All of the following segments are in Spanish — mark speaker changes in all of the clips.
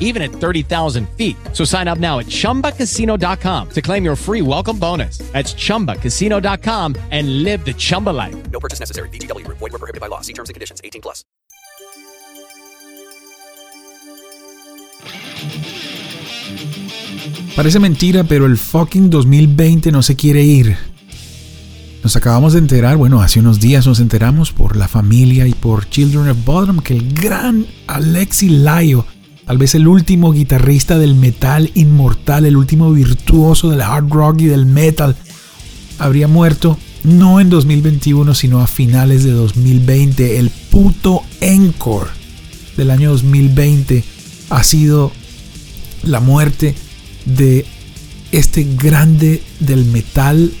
Speaker 1: even at 30,000 feet. So sign up now at ChumbaCasino.com to claim your free welcome bonus. That's ChumbaCasino.com and live the Chumba life.
Speaker 2: No purchase necessary. Void were prohibited by law. See terms and conditions. 18 plus.
Speaker 3: Parece mentira, pero el fucking 2020 no se quiere ir. Nos acabamos de enterar, bueno, hace unos días nos enteramos por la familia y por Children of Bodom que el gran Alexi Layo tal vez el último guitarrista del metal inmortal, el último virtuoso del hard rock y del metal, habría muerto no en 2021, sino a finales de 2020. El puto encore del año 2020 ha sido la muerte de este grande del metal,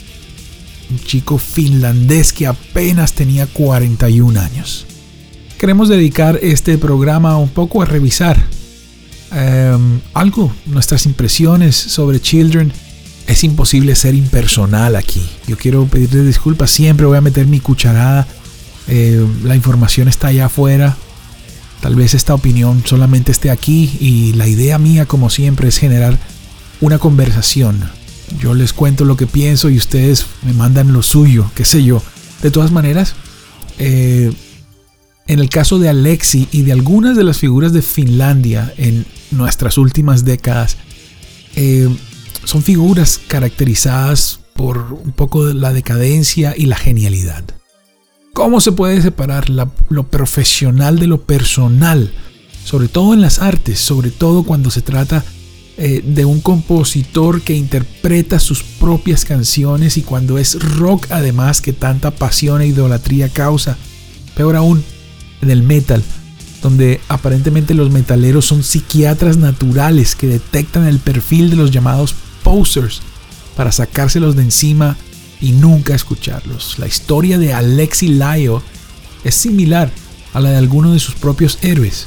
Speaker 3: un chico finlandés que apenas tenía 41 años. Queremos dedicar este programa un poco a revisar Em, algo, nuestras impresiones sobre Children. Es imposible ser impersonal aquí. Yo quiero pedirles disculpas, siempre voy a meter mi cucharada. Eh, la información está allá afuera. Tal vez esta opinión solamente esté aquí y la idea mía, como siempre, es generar una conversación. Yo les cuento lo que pienso y ustedes me mandan lo suyo, qué sé yo. De todas maneras, eh, en el caso de Alexi y de algunas de las figuras de Finlandia en nuestras últimas décadas, eh, son figuras caracterizadas por un poco de la decadencia y la genialidad. ¿Cómo se puede separar lo profesional de lo personal? Sobre todo en las artes, sobre todo cuando se trata eh, de un compositor que interpreta sus propias canciones y cuando es rock además que tanta pasión e idolatría causa. Peor aún, en el metal, donde aparentemente los metaleros son psiquiatras naturales que detectan el perfil de los llamados posers para sacárselos de encima y nunca escucharlos. La historia de Alexi Lyo es similar a la de alguno de sus propios héroes.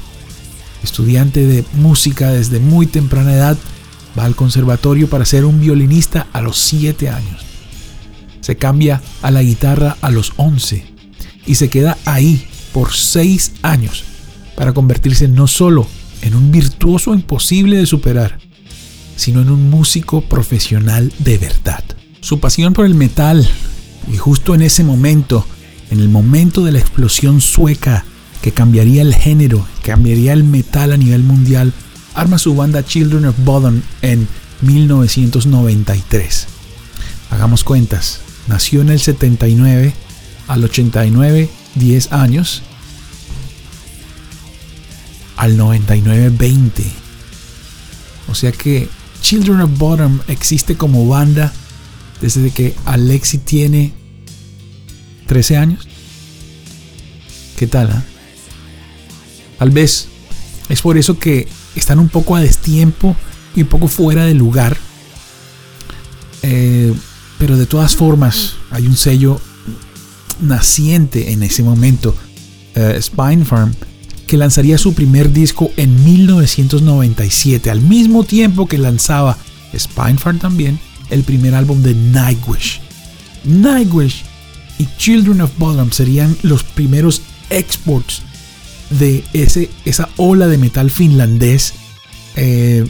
Speaker 3: Estudiante de música desde muy temprana edad, va al conservatorio para ser un violinista a los 7 años. Se cambia a la guitarra a los 11 y se queda ahí por seis años para convertirse no solo en un virtuoso imposible de superar, sino en un músico profesional de verdad. Su pasión por el metal, y justo en ese momento, en el momento de la explosión sueca que cambiaría el género, cambiaría el metal a nivel mundial, arma su banda Children of Bodom en 1993. Hagamos cuentas, nació en el 79, al 89 10 años al 99-20. O sea que Children of Bottom existe como banda desde que Alexi tiene 13 años. ¿Qué tal? Ah? Tal vez es por eso que están un poco a destiempo y un poco fuera de lugar. Eh, pero de todas formas hay un sello naciente en ese momento, uh, Spine Farm, que lanzaría su primer disco en 1997, al mismo tiempo que lanzaba Spine Farm también el primer álbum de Nightwish. Nightwish y Children of Bodom serían los primeros exports de ese, esa ola de metal finlandés eh,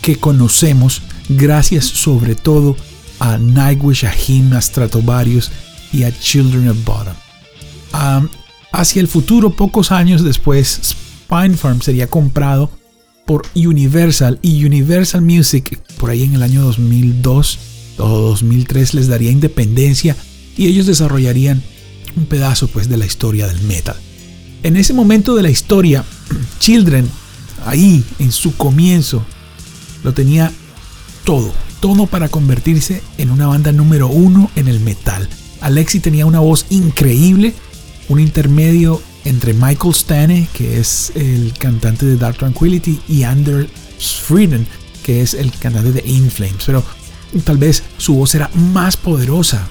Speaker 3: que conocemos gracias sobre todo a Nightwish, a Him, a Stratovarius y a Children of Bottom. Hacia el futuro, pocos años después, Spine Farm sería comprado por Universal y Universal Music por ahí en el año 2002 o 2003 les daría independencia y ellos desarrollarían un pedazo pues de la historia del metal. En ese momento de la historia, Children, ahí en su comienzo, lo tenía todo, todo para convertirse en una banda número uno en el metal. Alexi tenía una voz increíble, un intermedio entre Michael Stane, que es el cantante de Dark Tranquility, y Anders Frieden, que es el cantante de In Flames. Pero tal vez su voz era más poderosa,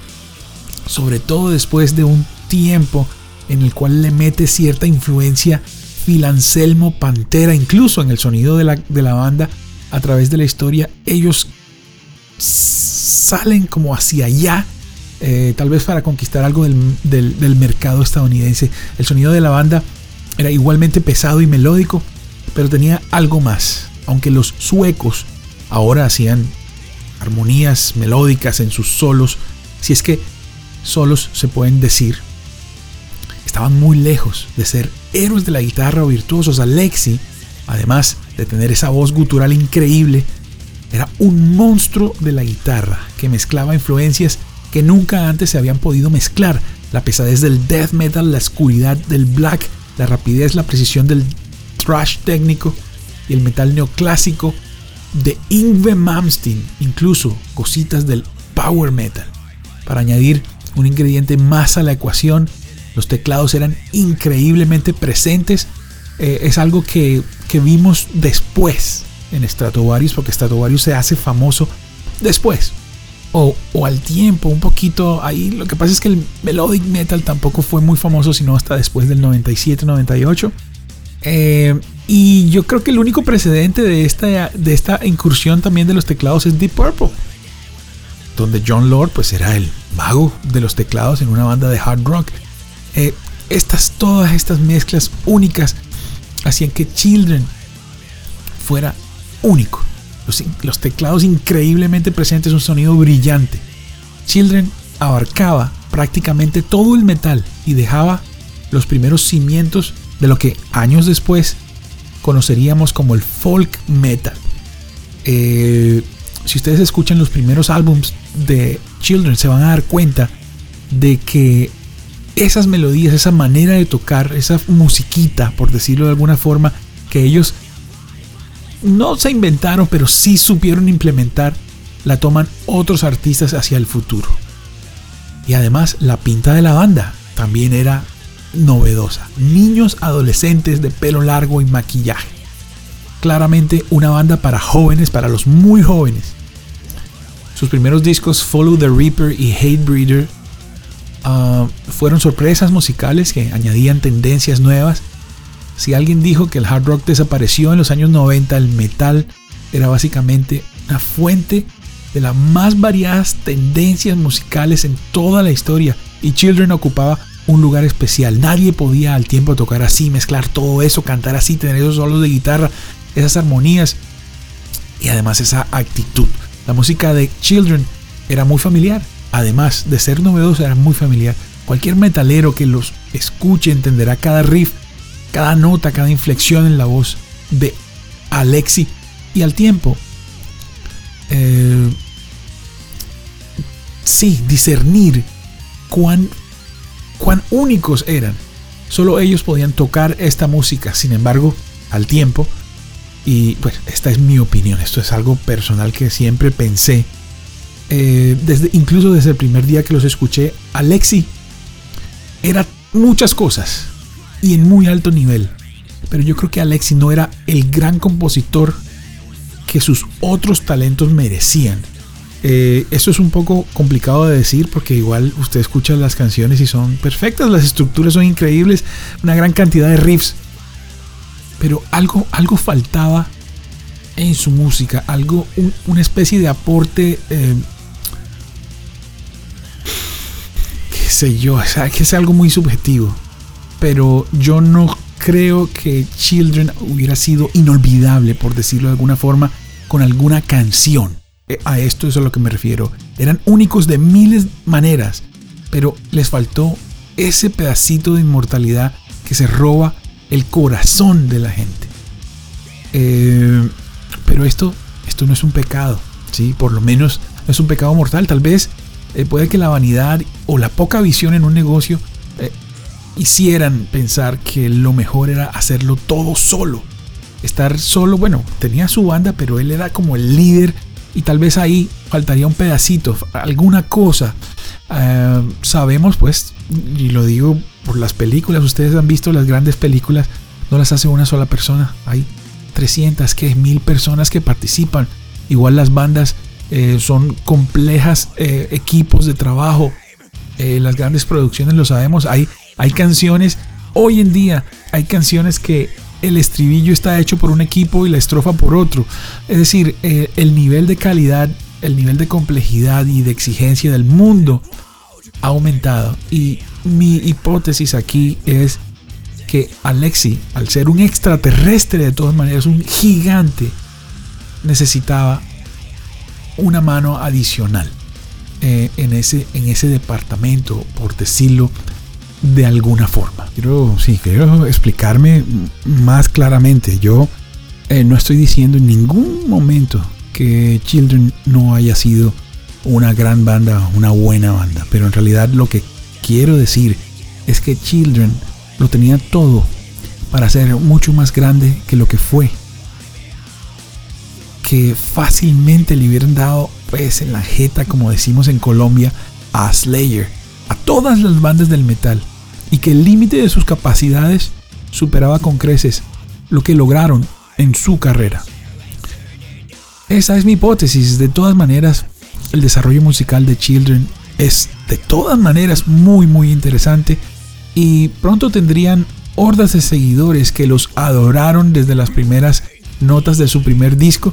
Speaker 3: sobre todo después de un tiempo en el cual le mete cierta influencia Phil Anselmo Pantera, incluso en el sonido de la, de la banda, a través de la historia, ellos salen como hacia allá, eh, tal vez para conquistar algo del, del mercado estadounidense. El sonido de la banda era igualmente pesado y melódico, pero tenía algo más. Aunque los suecos ahora hacían armonías melódicas en sus solos, si es que solos se pueden decir, estaban muy lejos de ser héroes de la guitarra o virtuosos. Alexi, además de tener esa voz gutural increíble, era un monstruo de la guitarra que mezclaba influencias que nunca antes se habían podido mezclar. La pesadez del death metal, la oscuridad del black, la rapidez, la precisión del thrash técnico y el metal neoclásico de Ingve Malmsteen, incluso cositas del power metal. Para añadir un ingrediente más a la ecuación, los teclados eran increíblemente presentes. Eh, es algo que, que vimos después en Stratovarius, porque Stratovarius se hace famoso después. O, al tiempo, un poquito ahí. Lo que pasa es que el melodic metal tampoco fue muy famoso, sino hasta después del 97-98. Eh, y yo creo que el único precedente de esta, de esta incursión también de los teclados es Deep Purple, donde John Lord pues era el mago de los teclados en una banda de hard rock. Eh, estas, todas estas mezclas únicas hacían que Children fuera único. Los, teclados increíblemente presentes, un sonido brillante. Children abarcaba prácticamente todo el metal y dejaba los primeros cimientos de lo que años después conoceríamos como el folk metal. Eh, si ustedes escuchan los primeros álbums de Children, se van a dar cuenta de que esas melodías, esa manera de tocar, esa musiquita, por decirlo de alguna forma, que ellos no se inventaron, pero sí supieron implementar, la toman otros artistas hacia el futuro. Y además la pinta de la banda también era novedosa. Niños adolescentes de pelo largo y maquillaje. Claramente una banda para jóvenes, para los muy jóvenes. Sus primeros discos Follow the Reaper y Hate Breeder uh, fueron sorpresas musicales que añadían tendencias nuevas. Si alguien dijo que el hard rock desapareció en los años 90, el metal era básicamente una fuente de las más variadas tendencias musicales en toda la historia y Children ocupaba un lugar especial. Nadie podía al tiempo tocar así, mezclar todo eso, cantar así, tener esos solos de guitarra, esas armonías y además esa actitud. La música de Children era muy familiar, además de ser novedosa, era muy familiar. Cualquier metalero que los escuche entenderá cada riff, cada nota, cada inflexión en la voz de Alexi y al tiempo. Eh, sí, discernir cuán cuán únicos eran. Solo ellos podían tocar esta música. Sin embargo, al tiempo, y pues esta es mi opinión, esto es algo personal que siempre pensé, eh, desde, incluso desde el primer día que los escuché, Alexi era muchas cosas y en muy alto nivel. Pero yo creo que Alexi no era el gran compositor que sus otros talentos merecían. Eh, esto es un poco complicado de decir porque igual usted escucha las canciones y son perfectas, las estructuras son increíbles, una gran cantidad de riffs, pero algo, algo faltaba en su música, algo, una especie de aporte, eh, qué sé yo, que es algo muy subjetivo, pero yo no creo que Children hubiera sido inolvidable, por decirlo de alguna forma, con alguna canción. Eh, a esto es a lo que me refiero. Eran únicos de miles maneras, pero les faltó ese pedacito de inmortalidad que se roba el corazón de la gente. Eh, pero esto, esto no es un pecado, ¿sí? Por lo menos no es un pecado mortal. Tal vez eh, puede que la vanidad o la poca visión en un negocio hicieran pensar que lo mejor era hacerlo todo solo. Estar solo, bueno, tenía su banda, pero él era como el líder y tal vez ahí faltaría un pedacito, alguna cosa. Eh, sabemos pues, y lo digo por las películas, ustedes han visto las grandes películas, no las hace una sola persona, hay 300, que mil personas que participan. Igual las bandas eh, son complejas eh, equipos de trabajo. las grandes producciones lo sabemos. Hay, hay canciones, hoy en día hay canciones que el estribillo está hecho por un equipo y la estrofa por otro. Es decir, eh, el nivel de calidad, el nivel de complejidad y de exigencia del mundo ha aumentado. Y mi hipótesis aquí es que Alexi, al ser un extraterrestre de todas maneras, un gigante, necesitaba una mano adicional eh, en, ese, en ese departamento, por decirlo de alguna forma. Quiero, sí, quiero explicarme más claramente. Yo eh, no estoy diciendo en ningún momento que Children no haya sido una gran banda, una buena banda, pero en realidad lo que quiero decir es que Children lo tenía todo para ser mucho más grande que lo que fue. Que fácilmente le hubieran dado pues en la jeta, como decimos en Colombia, a Slayer, a todas las bandas del metal y que el límite de sus capacidades superaba con creces lo que lograron en su carrera. Esa es mi hipótesis. De todas maneras, el desarrollo musical de Children es de todas maneras muy muy interesante y pronto tendrían hordas de seguidores que los adoraron desde las primeras notas de su primer disco.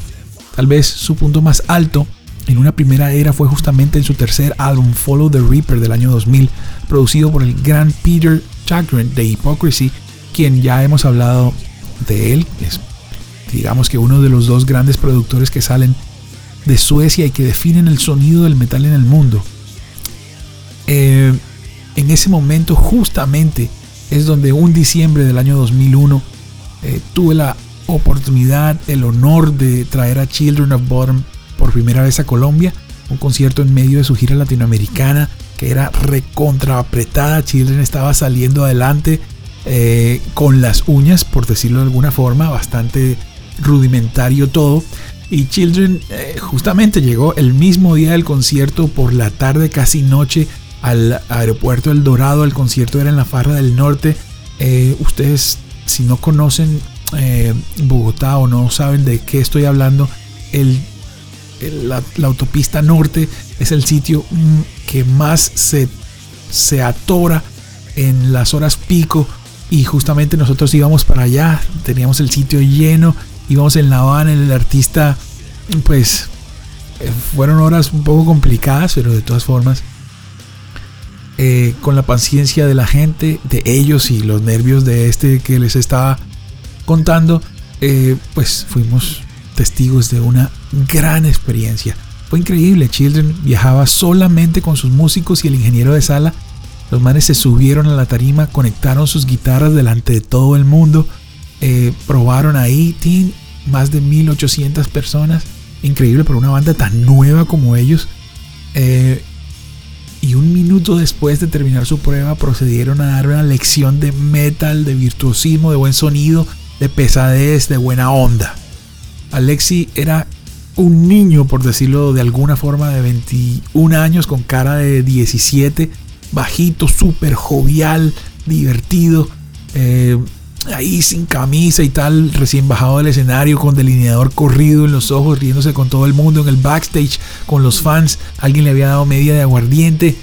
Speaker 3: Tal vez su punto más alto en una primera era fue justamente en su tercer álbum Follow the Reaper del año 2000, producido por el gran Peter Chagrin de Hypocrisy, quien ya hemos hablado de él, es digamos que uno de los dos grandes productores que salen de Suecia y que definen el sonido del metal en el mundo. Eh, en ese momento justamente es donde un diciembre del año 2001 eh, tuve la oportunidad, el honor de traer a Children of Bottom por primera vez a Colombia, un concierto en medio de su gira latinoamericana que era recontra apretada, Children estaba saliendo adelante eh, con las uñas, por decirlo de alguna forma, bastante rudimentario todo. Y Children eh, justamente llegó el mismo día del concierto por la tarde, casi noche, al aeropuerto El Dorado. El concierto era en la Farra del Norte. Eh, ustedes, si no conocen Bogotá o no saben de qué estoy hablando, el la, autopista norte es el sitio mm, que más se, se atora en las horas pico. Y justamente nosotros íbamos para allá, teníamos el sitio lleno, íbamos en La Habana, el artista, pues eh, fueron horas un poco complicadas, pero de todas formas, eh, con la paciencia de la gente, de ellos y los nervios de este que les estaba contando, eh, pues fuimos testigos de una gran experiencia. Fue increíble, Children viajaba solamente con sus músicos y el ingeniero de sala. Los manes se subieron a la tarima, conectaron sus guitarras delante de todo el mundo, eh, probaron ahí, más de 1800 personas. Increíble para una banda tan nueva como ellos. Eh, y un minuto después de terminar su prueba procedieron a dar una lección de metal, de virtuosismo, de buen sonido, de pesadez, de buena onda. Alexi era un niño, por decirlo de alguna forma, de 21 años con cara de 17, bajito, súper jovial, divertido, eh, ahí sin camisa y tal, recién bajado del escenario con delineador corrido en los ojos, riéndose con todo el mundo en el backstage, con los fans, alguien le había dado media de aguardiente.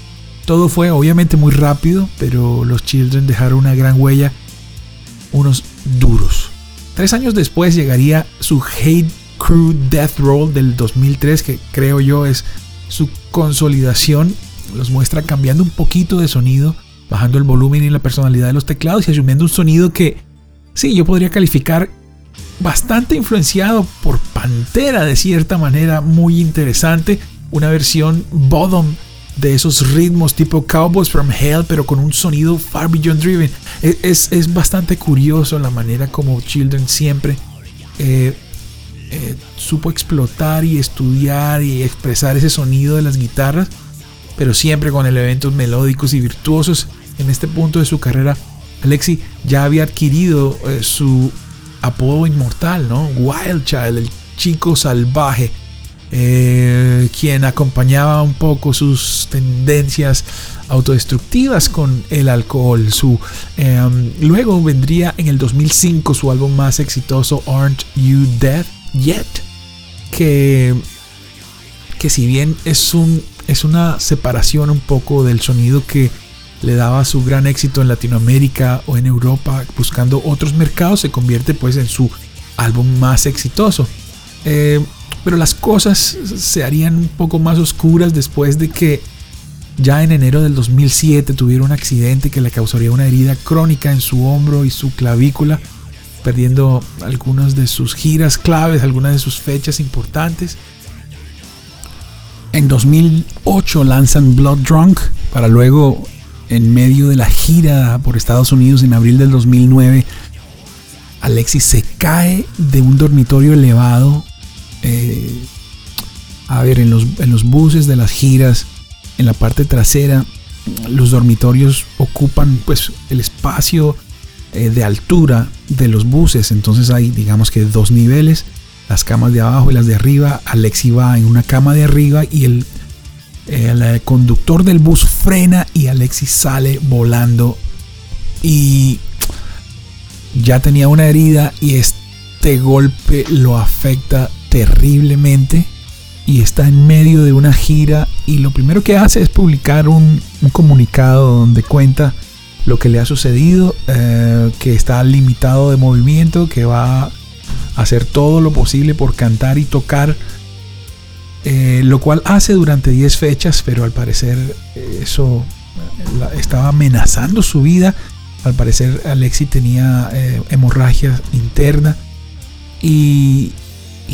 Speaker 3: Todo fue obviamente muy rápido, pero los Children dejaron una gran huella, unos duros. Tres años después llegaría su Hate Crew Death Roll del 2003, que creo yo es su consolidación. Los muestra cambiando un poquito de sonido, bajando el volumen y la personalidad de los teclados y asumiendo un sonido que, sí, yo podría calificar bastante influenciado por Pantera de cierta manera, muy interesante. Una versión bottom de esos ritmos tipo Cowboys from Hell, pero con un sonido far beyond driven. E, es, bastante curioso la manera como Children siempre eh, eh, supo explotar y estudiar y expresar ese sonido de las guitarras, pero siempre con elementos melódicos y virtuosos. en este punto de su carrera, Alexi ya había adquirido eh, su apodo inmortal, ¿no? Wild Child, el chico salvaje, eh, quien acompañaba un poco sus tendencias autodestructivas con el alcohol. Su, em, luego vendría en el 2005 su álbum más exitoso, Aren't You Dead Yet? Que, que si bien es, un, es una separación un poco del sonido que le daba su gran éxito en Latinoamérica o en Europa, buscando otros mercados, se convierte pues en su álbum más exitoso. Eh, pero las cosas se harían un poco más oscuras después de que ya en enero del 2007 tuviera un accidente que le causaría una herida crónica en su hombro y su clavícula, perdiendo algunas de sus giras claves, algunas de sus fechas importantes. En 2008 lanzan Blood Drunk para luego en medio de la gira por Estados Unidos en abril del 2009, Alexis se cae de un dormitorio elevado. Eh, a ver, en los, en los buses de las giras, en la parte trasera, los dormitorios ocupan pues el espacio eh, de altura de los buses. Entonces hay digamos que dos niveles, las camas de abajo y las de arriba. Alexis va en una cama de arriba y el el conductor del bus frena y Alexis sale volando. Y ya tenía una herida y este golpe lo afecta terriblemente. Y está en medio de una gira y lo primero que hace es publicar un, comunicado donde cuenta lo que le ha sucedido, eh, que está limitado de movimiento, que va a hacer todo lo posible por cantar y tocar eh, lo cual hace durante 10 fechas, pero al parecer eh, eso estaba amenazando su vida. Al parecer Alexi tenía eh, hemorragia interna y,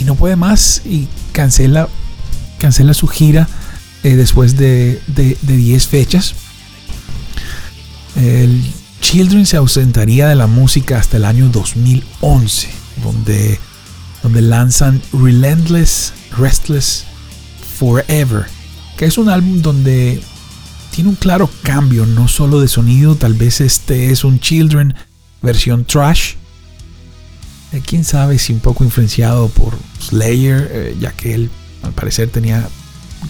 Speaker 3: no puede más y cancela, cancela su gira después de 10 fechas. El Children se ausentaría de la música hasta el año 2011, donde, donde lanzan Relentless, Restless Forever, que es un álbum donde tiene un claro cambio, no solo de sonido, tal vez este es un Children versión trash. Eh, quién sabe si un poco influenciado por Slayer, eh, ya que él al parecer tenía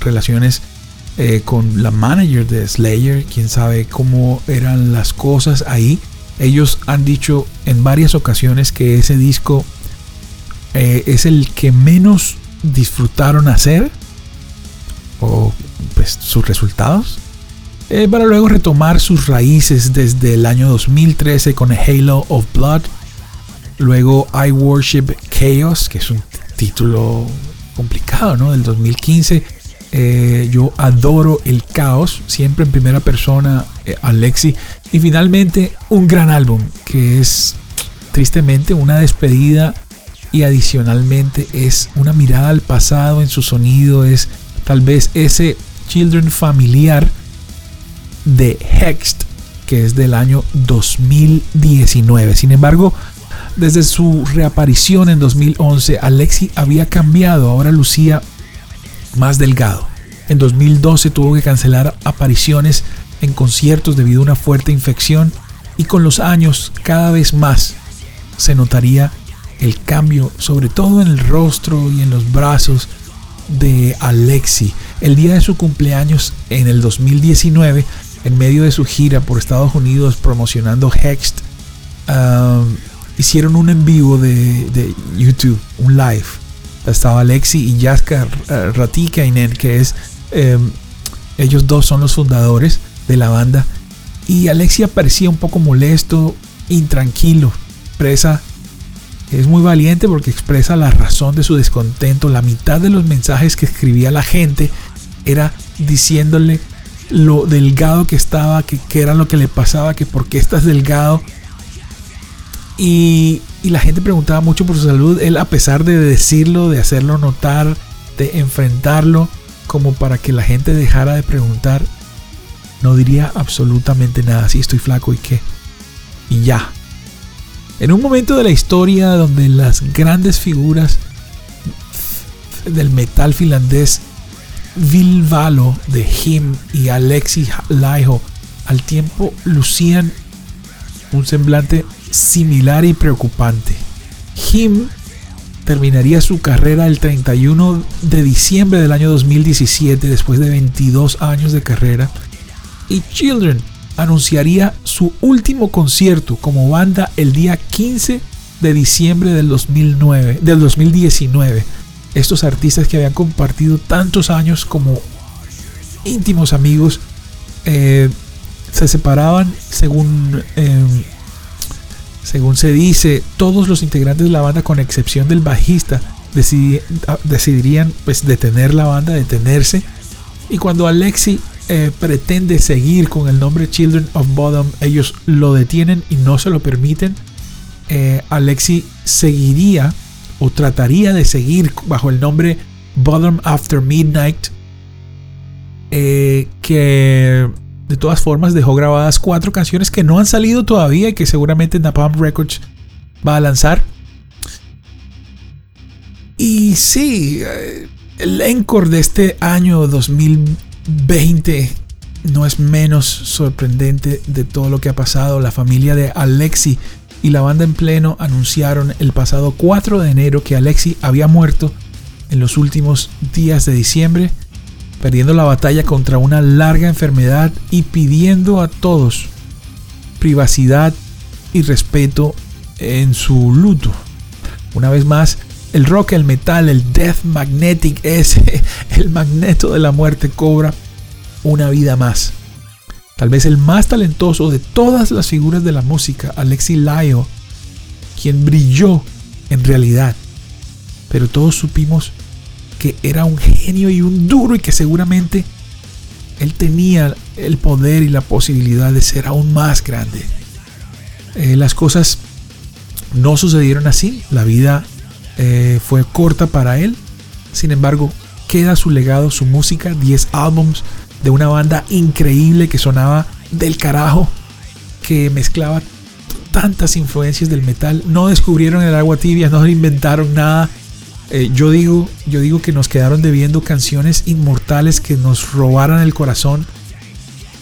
Speaker 3: relaciones eh, con la manager de Slayer, quién sabe cómo eran las cosas ahí. Ellos han dicho en varias ocasiones que ese disco es el que menos disfrutaron hacer o pues, sus resultados, eh, para luego retomar sus raíces desde el año 2013 con Halo of Blood, luego I Worship Chaos, que es un título complicado, ¿no? Del 2015. Eh, yo adoro el caos, siempre en primera persona, eh, Alexi. Y finalmente un gran álbum, que es tristemente una despedida y adicionalmente es una mirada al pasado en su sonido, es tal vez ese Children familiar de Hext, que es del año 2019. Sin embargo, desde su reaparición en 2011, Alexi había cambiado, ahora lucía más delgado. En 2012 tuvo que cancelar apariciones en conciertos debido a una fuerte infección y con los años cada vez más se notaría el cambio, sobre todo en el rostro y en los brazos, de Alexi. El día de su cumpleaños en el 2019, en medio de su gira por Estados Unidos promocionando Hext, um, hicieron un en vivo de, YouTube, un live. Estaba Alexi y Jaska Ratikainen, que es, um, ellos dos son los fundadores de la banda. Y Alexi aparecía un poco molesto, intranquilo, presa es muy valiente porque expresa la razón de su descontento. La mitad de los mensajes que escribía la gente era diciéndole lo delgado que estaba, que, era lo que le pasaba, que por qué estás delgado. Y, y la gente preguntaba mucho por su salud. Él, a pesar de decirlo, de hacerlo notar, de enfrentarlo, como para que la gente dejara de preguntar, no diría absolutamente nada. Si estoy flaco y qué. Y ya, en un momento de la historia donde las grandes figuras del metal finlandés Vilvalo de Him y Alexi Laiho al tiempo lucían un semblante similar y preocupante. Him terminaría su carrera el 31 de diciembre del año 2017 después de 22 años de carrera y Children anunciaría su último concierto como banda el día 15 de diciembre del 2009 del 2019 estos artistas que habían compartido tantos años como íntimos amigos eh, se separaban según eh, según se dice todos los integrantes de la banda con excepción del bajista ah, decidirían pues detener la banda detenerse. Y cuando Alexi eh, pretende seguir con el nombre Children of Bottom ellos lo detienen y no se lo permiten Alexi seguiría o trataría de seguir bajo el nombre Bottom After Midnight, eh, que de todas formas dejó grabadas cuatro canciones que no han salido todavía y que seguramente Napalm Records va a lanzar. Y sí, eh, el encore de este año 2020 no es menos sorprendente de todo lo que ha pasado. La familia de Alexi y la banda en pleno anunciaron el pasado 4 de enero que Alexi había muerto en los últimos días de diciembre, perdiendo la batalla contra una larga enfermedad y pidiendo a todos privacidad y respeto en su luto. Una vez más, el rock, el metal, el death magnetic, ese, el magneto de la muerte cobra una vida más. Tal vez el más talentoso de todas las figuras de la música, Alexi Lyle, quien brilló en realidad. Pero todos supimos que era un genio y un duro y que seguramente él tenía el poder y la posibilidad de ser aún más grande. Eh, las cosas no sucedieron así, la vida eh, fue corta para él, sin embargo queda su legado, su música, 10 álbums, de una banda increíble que sonaba del carajo, que mezclaba tantas influencias del metal. No descubrieron el agua tibia, no inventaron nada. Eh, yo, digo, yo digo que nos quedaron debiendo canciones inmortales que nos robaran el corazón.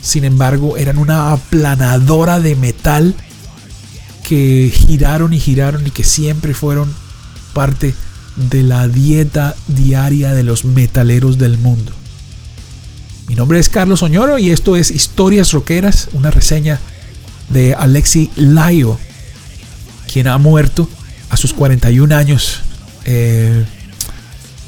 Speaker 3: Sin embargo, eran una aplanadora de metal que giraron y giraron y que siempre fueron parte de la dieta diaria de los metaleros del mundo. Mi nombre es Carlos Oñoro y esto es Historias Roqueras, una reseña de Alexi Layo, quien ha muerto a sus 41 años. Eh,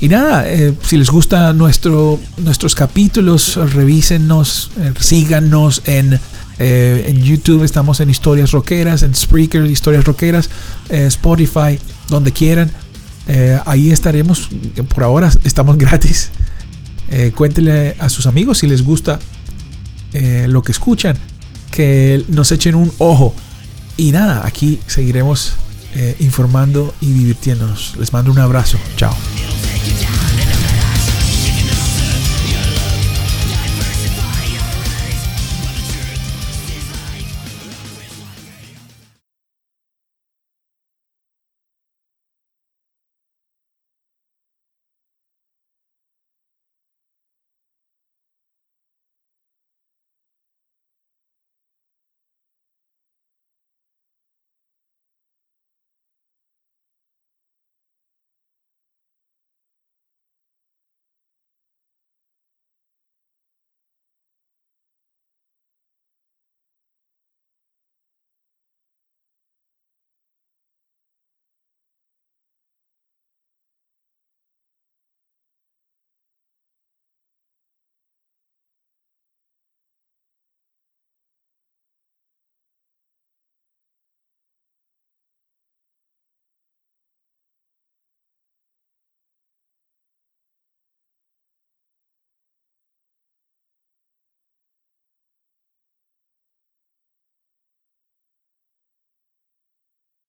Speaker 3: y nada, eh, si les gustan nuestro, nuestros capítulos, revísenos, eh, síganos en, en YouTube, estamos en Historias Roqueras, en Spreaker, Historias Roqueras, Spotify, donde quieran. ahí estaremos, por ahora estamos gratis. Cuéntenle a sus amigos si les gusta lo que escuchan, que nos echen un ojo. Y nada, aquí seguiremos eh, informando y divirtiéndonos. Les mando un abrazo. Chao.